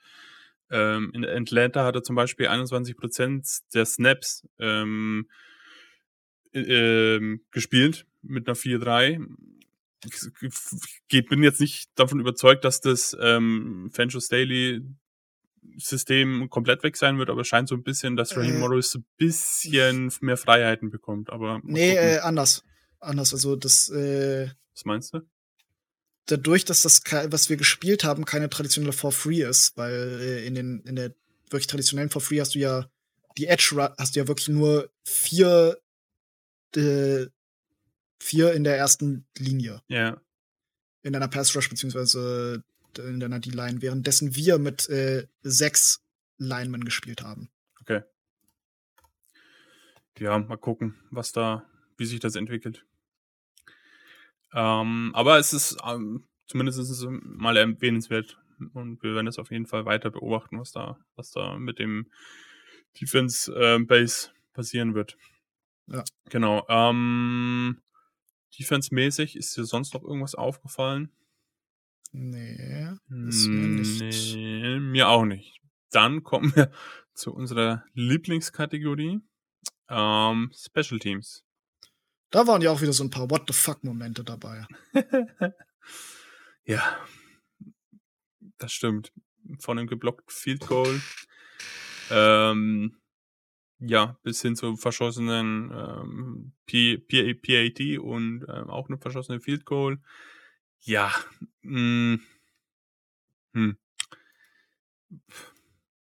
Ähm, in Atlanta hat er zum Beispiel 21% der Snaps ähm, äh, gespielt mit einer 4-3. Ich bin jetzt nicht davon überzeugt, dass das ähm, Fancho Staley System komplett weg sein wird, aber es scheint so ein bisschen, dass Raheem äh, Morris ein bisschen mehr Freiheiten bekommt. Aber nee, äh, anders. Anders. Also das. Äh, Was meinst du? Dadurch, dass das, was wir gespielt haben, keine traditionelle For Free ist, weil äh, in den in der wirklich traditionellen For Free hast du ja die Edge hast du ja wirklich nur vier äh, vier in der ersten Linie. Ja. In deiner Pass Rush beziehungsweise in deiner D-Line, währenddessen wir mit äh, sechs Linemen gespielt haben. Okay. Ja, mal gucken, was da, wie sich das entwickelt. Ähm, aber es ist, ähm, zumindest ist es mal erwähnenswert und wir werden es auf jeden Fall weiter beobachten, was da, was da mit dem Defense äh, Base passieren wird. Ja. Genau. Ähm, Defense-mäßig ist dir sonst noch irgendwas aufgefallen? Nee, ist mir nicht. Nee, mir auch nicht. Dann kommen wir zu unserer Lieblingskategorie. Ähm, Special Teams. Da waren ja auch wieder so ein paar What the fuck-Momente dabei. ja, das stimmt. Von einem geblockten Field Goal, ähm, ja, bis hin zu verschossenen ähm, PAT und ähm, auch eine verschossene Field Goal. Ja. Mh, hm.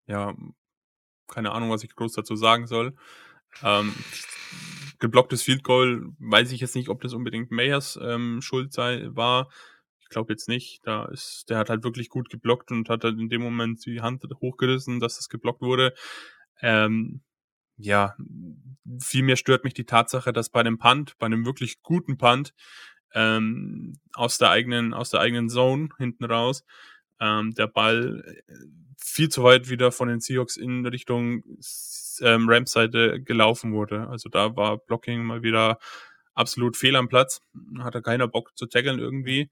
Ja, keine Ahnung, was ich groß dazu sagen soll. Ähm, geblocktes Field Goal, weiß ich jetzt nicht, ob das unbedingt Mayers ähm, Schuld sei, war. Ich glaube jetzt nicht. Da ist, der hat halt wirklich gut geblockt und hat halt in dem Moment die Hand hochgerissen, dass das geblockt wurde. Ähm, ja, vielmehr stört mich die Tatsache, dass bei einem Punt, bei einem wirklich guten Punt, ähm, aus der eigenen, aus der eigenen Zone hinten raus. Ähm, der Ball äh, viel zu weit wieder von den Seahawks in Richtung ähm, Rams-Seite gelaufen wurde. Also da war Blocking mal wieder absolut fehl am Platz. Hatte keiner Bock zu tackeln irgendwie.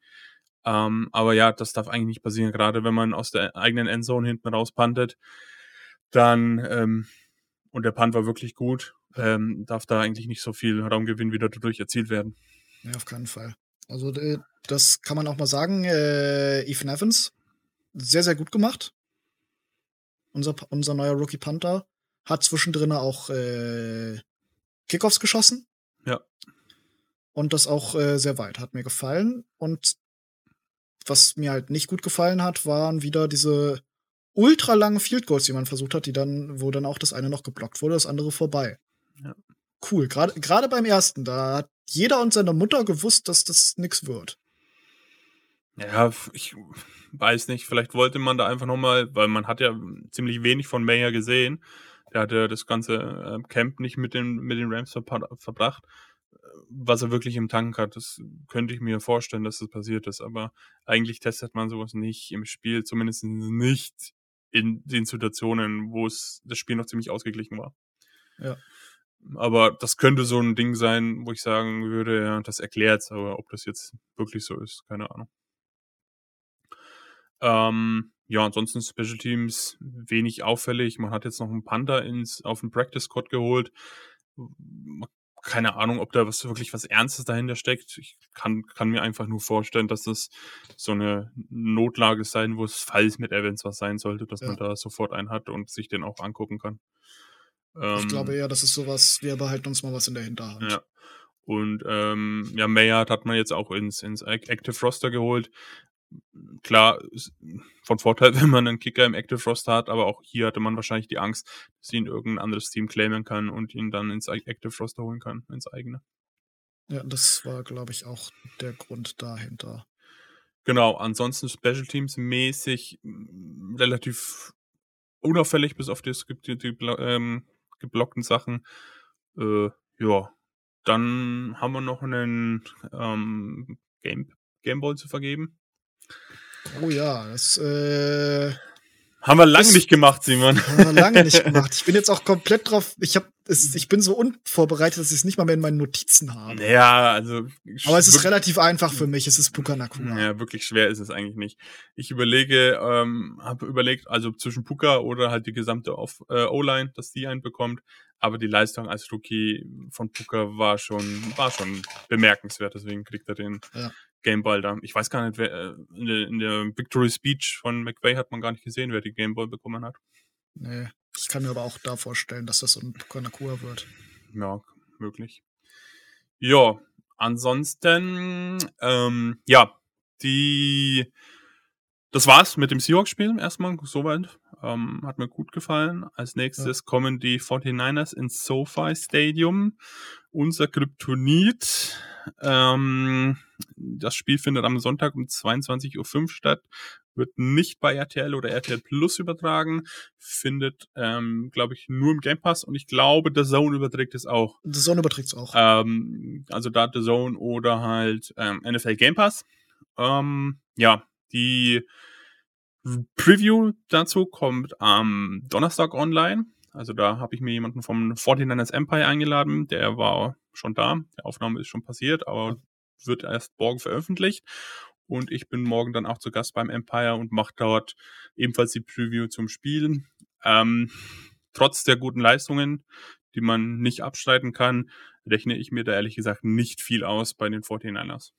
Ähm, aber ja, das darf eigentlich nicht passieren, gerade wenn man aus der eigenen Endzone hinten raus puntet. Dann, ähm, und der Punt war wirklich gut, ähm, darf da eigentlich nicht so viel Raumgewinn wieder dadurch erzielt werden. Ja, auf keinen Fall. Also das kann man auch mal sagen. Äh, Ethan Evans, sehr, sehr gut gemacht. Unser, unser neuer Rookie Panther hat zwischendrin auch äh, Kickoffs geschossen. Ja. Und das auch äh, sehr weit. Hat mir gefallen. Und was mir halt nicht gut gefallen hat, waren wieder diese ultra langen Field Goals, die man versucht hat, die dann, wo dann auch das eine noch geblockt wurde, das andere vorbei. Ja. Cool. Gerade beim ersten, da hat jeder und seine Mutter gewusst, dass das nix wird. Ja, ich weiß nicht, vielleicht wollte man da einfach nochmal, weil man hat ja ziemlich wenig von Mayer gesehen. Der hatte das ganze äh, Camp nicht mit den, mit den Rams verbracht. Was er wirklich im Tank hat, das könnte ich mir vorstellen, dass das passiert ist. Aber eigentlich testet man sowas nicht im Spiel, zumindest nicht in den Situationen, wo es das Spiel noch ziemlich ausgeglichen war. Ja. Aber das könnte so ein Ding sein, wo ich sagen würde, ja, das erklärt aber ob das jetzt wirklich so ist, keine Ahnung. Ähm, ja, ansonsten Special Teams wenig auffällig. Man hat jetzt noch einen Panda ins, auf den Practice Squad geholt. Keine Ahnung, ob da was wirklich was Ernstes dahinter steckt. Ich kann, kann mir einfach nur vorstellen, dass das so eine Notlage sein, wo es falls mit Evans was sein sollte, dass ja. man da sofort einen hat und sich den auch angucken kann. Ähm, ich glaube eher, das ist sowas, wir behalten uns mal was in der Hinterhand. Ja. Und ähm, ja, Mayard hat man jetzt auch ins, ins Active Roster geholt. Klar, von Vorteil, wenn man einen Kicker im Active Roster hat, aber auch hier hatte man wahrscheinlich die Angst, dass ihn irgendein anderes Team claimen kann und ihn dann ins Active Roster holen kann, ins eigene. Ja, das war, glaube ich, auch der Grund dahinter. Genau, ansonsten Special Teams mäßig relativ unauffällig, bis auf gibt die, die ähm, geblockten Sachen. Äh, ja, dann haben wir noch einen ähm, Game, Gameball zu vergeben. Oh ja, das äh, haben wir lange nicht gemacht, Simon. Haben wir lange nicht gemacht. Ich bin jetzt auch komplett drauf. Ich habe es, ich bin so unvorbereitet, dass ich es nicht mal mehr in meinen Notizen habe. Ja, also. Aber es ist relativ einfach für mich. Es ist Puka Nakua. Ja, wirklich schwer ist es eigentlich nicht. Ich überlege, ähm, habe überlegt, also zwischen Puka oder halt die gesamte äh, O-Line, dass die einen bekommt. Aber die Leistung als Rookie von Puka war schon, war schon bemerkenswert. Deswegen kriegt er den ja. Gameball da. Ich weiß gar nicht, wer, äh, in der, in der Victory Speech von McVay hat man gar nicht gesehen, wer die Gameball bekommen hat. Nee. Ich kann mir aber auch da vorstellen, dass das so ein Pukanakua wird. Ja, möglich. Ja, ansonsten, ähm, ja, die, das war's mit dem Seahawks-Spiel erstmal, soweit. Ähm, hat mir gut gefallen. Als nächstes ja. kommen die 49ers ins SoFi Stadium. Unser Kryptonit. Ähm, das Spiel findet am Sonntag um 22.05 Uhr statt wird nicht bei RTL oder RTL Plus übertragen, findet, ähm, glaube ich, nur im Game Pass und ich glaube, The Zone überträgt es auch. The Zone überträgt es auch. Ähm, also da The Zone oder halt ähm, NFL Game Pass. Ähm, ja, die Preview dazu kommt am Donnerstag online. Also da habe ich mir jemanden vom 49ers Empire eingeladen, der war schon da. Die Aufnahme ist schon passiert, aber wird erst morgen veröffentlicht. Und ich bin morgen dann auch zu Gast beim Empire und mache dort ebenfalls die Preview zum Spiel. Ähm, trotz der guten Leistungen, die man nicht abstreiten kann, rechne ich mir da ehrlich gesagt nicht viel aus bei den 49ers.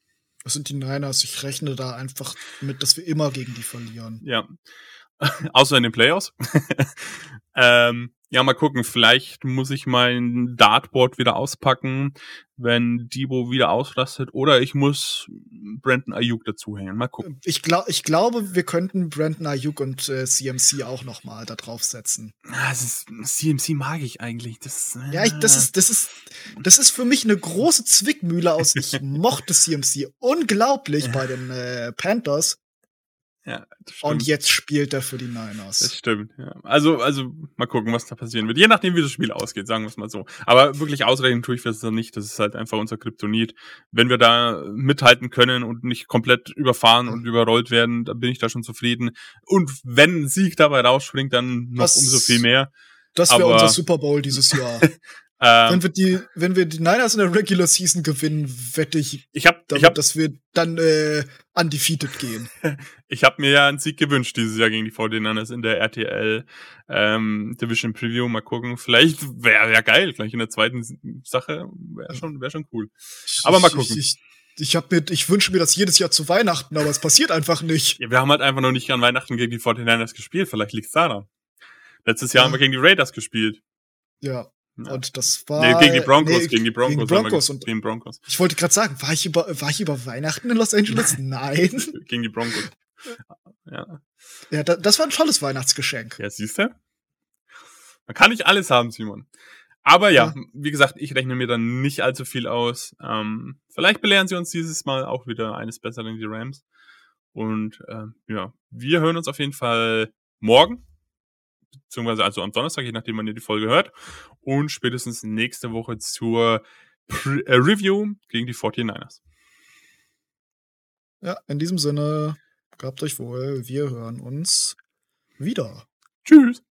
Das sind die Niners. Ich rechne da einfach mit, dass wir immer gegen die verlieren. Ja. Außer in den Playoffs. ähm, ja, mal gucken. Vielleicht muss ich mein Dartboard wieder auspacken, wenn Debo wieder ausrastet. Oder ich muss Brandon Ayuk dazuhängen. Mal gucken. Ich, glaub, ich glaube, wir könnten Brandon Ayuk und äh, CMC auch noch mal da draufsetzen. Ah, ist, CMC mag ich eigentlich. Das, äh, ja, ich, das ist, das ist, das ist für mich eine große Zwickmühle aus. Ich mochte CMC unglaublich bei den äh, Panthers. Ja, und jetzt spielt er für die Niners. Das stimmt, ja. Also, also mal gucken, was da passieren wird. Je nachdem, wie das Spiel ausgeht, sagen wir es mal so. Aber wirklich ausrechnen tue ich das dann nicht. Das ist halt einfach unser Kryptonit. Wenn wir da mithalten können und nicht komplett überfahren und überrollt werden, dann bin ich da schon zufrieden. Und wenn ein Sieg dabei rausspringt, dann noch das, umso viel mehr. Das wäre unser Super Bowl dieses Jahr. Ähm, wenn wir die, wenn wir die Niners in der Regular Season gewinnen, wette ich, ich hab, damit, ich hab, dass wir dann äh, undefeated gehen. ich habe mir ja einen Sieg gewünscht dieses Jahr gegen die 49ers in der RTL ähm, Division Preview. Mal gucken, vielleicht wäre ja geil, gleich in der zweiten Sache wäre schon, wäre schon cool. Aber mal gucken. Ich, ich, ich, hab mir, ich wünsche mir das jedes Jahr zu Weihnachten, aber es passiert einfach nicht. Ja, wir haben halt einfach noch nicht an Weihnachten gegen die 49ers gespielt. Vielleicht liegt's daran. Letztes Jahr ja. haben wir gegen die Raiders gespielt. Ja, ja. Und das war. Nee, gegen die Broncos, nee, gegen die Broncos. Gegen Broncos und gegen Broncos. Ich wollte gerade sagen, war ich über, war ich über Weihnachten in Los Angeles? Nein. gegen die Broncos. Ja. Ja, da, das war ein tolles Weihnachtsgeschenk. Ja, siehst du? Man kann nicht alles haben, Simon. Aber ja, ja, wie gesagt, ich rechne mir dann nicht allzu viel aus. Ähm, vielleicht belehren sie uns dieses Mal auch wieder eines Besseren, die Rams. Und ähm, ja, wir hören uns auf jeden Fall morgen beziehungsweise also am Donnerstag, je nachdem man ihr die Folge hört. Und spätestens nächste Woche zur Pre äh, Review gegen die 49ers. Ja, in diesem Sinne, gehabt euch wohl. Wir hören uns wieder. Tschüss.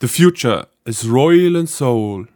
The future is royal and soul.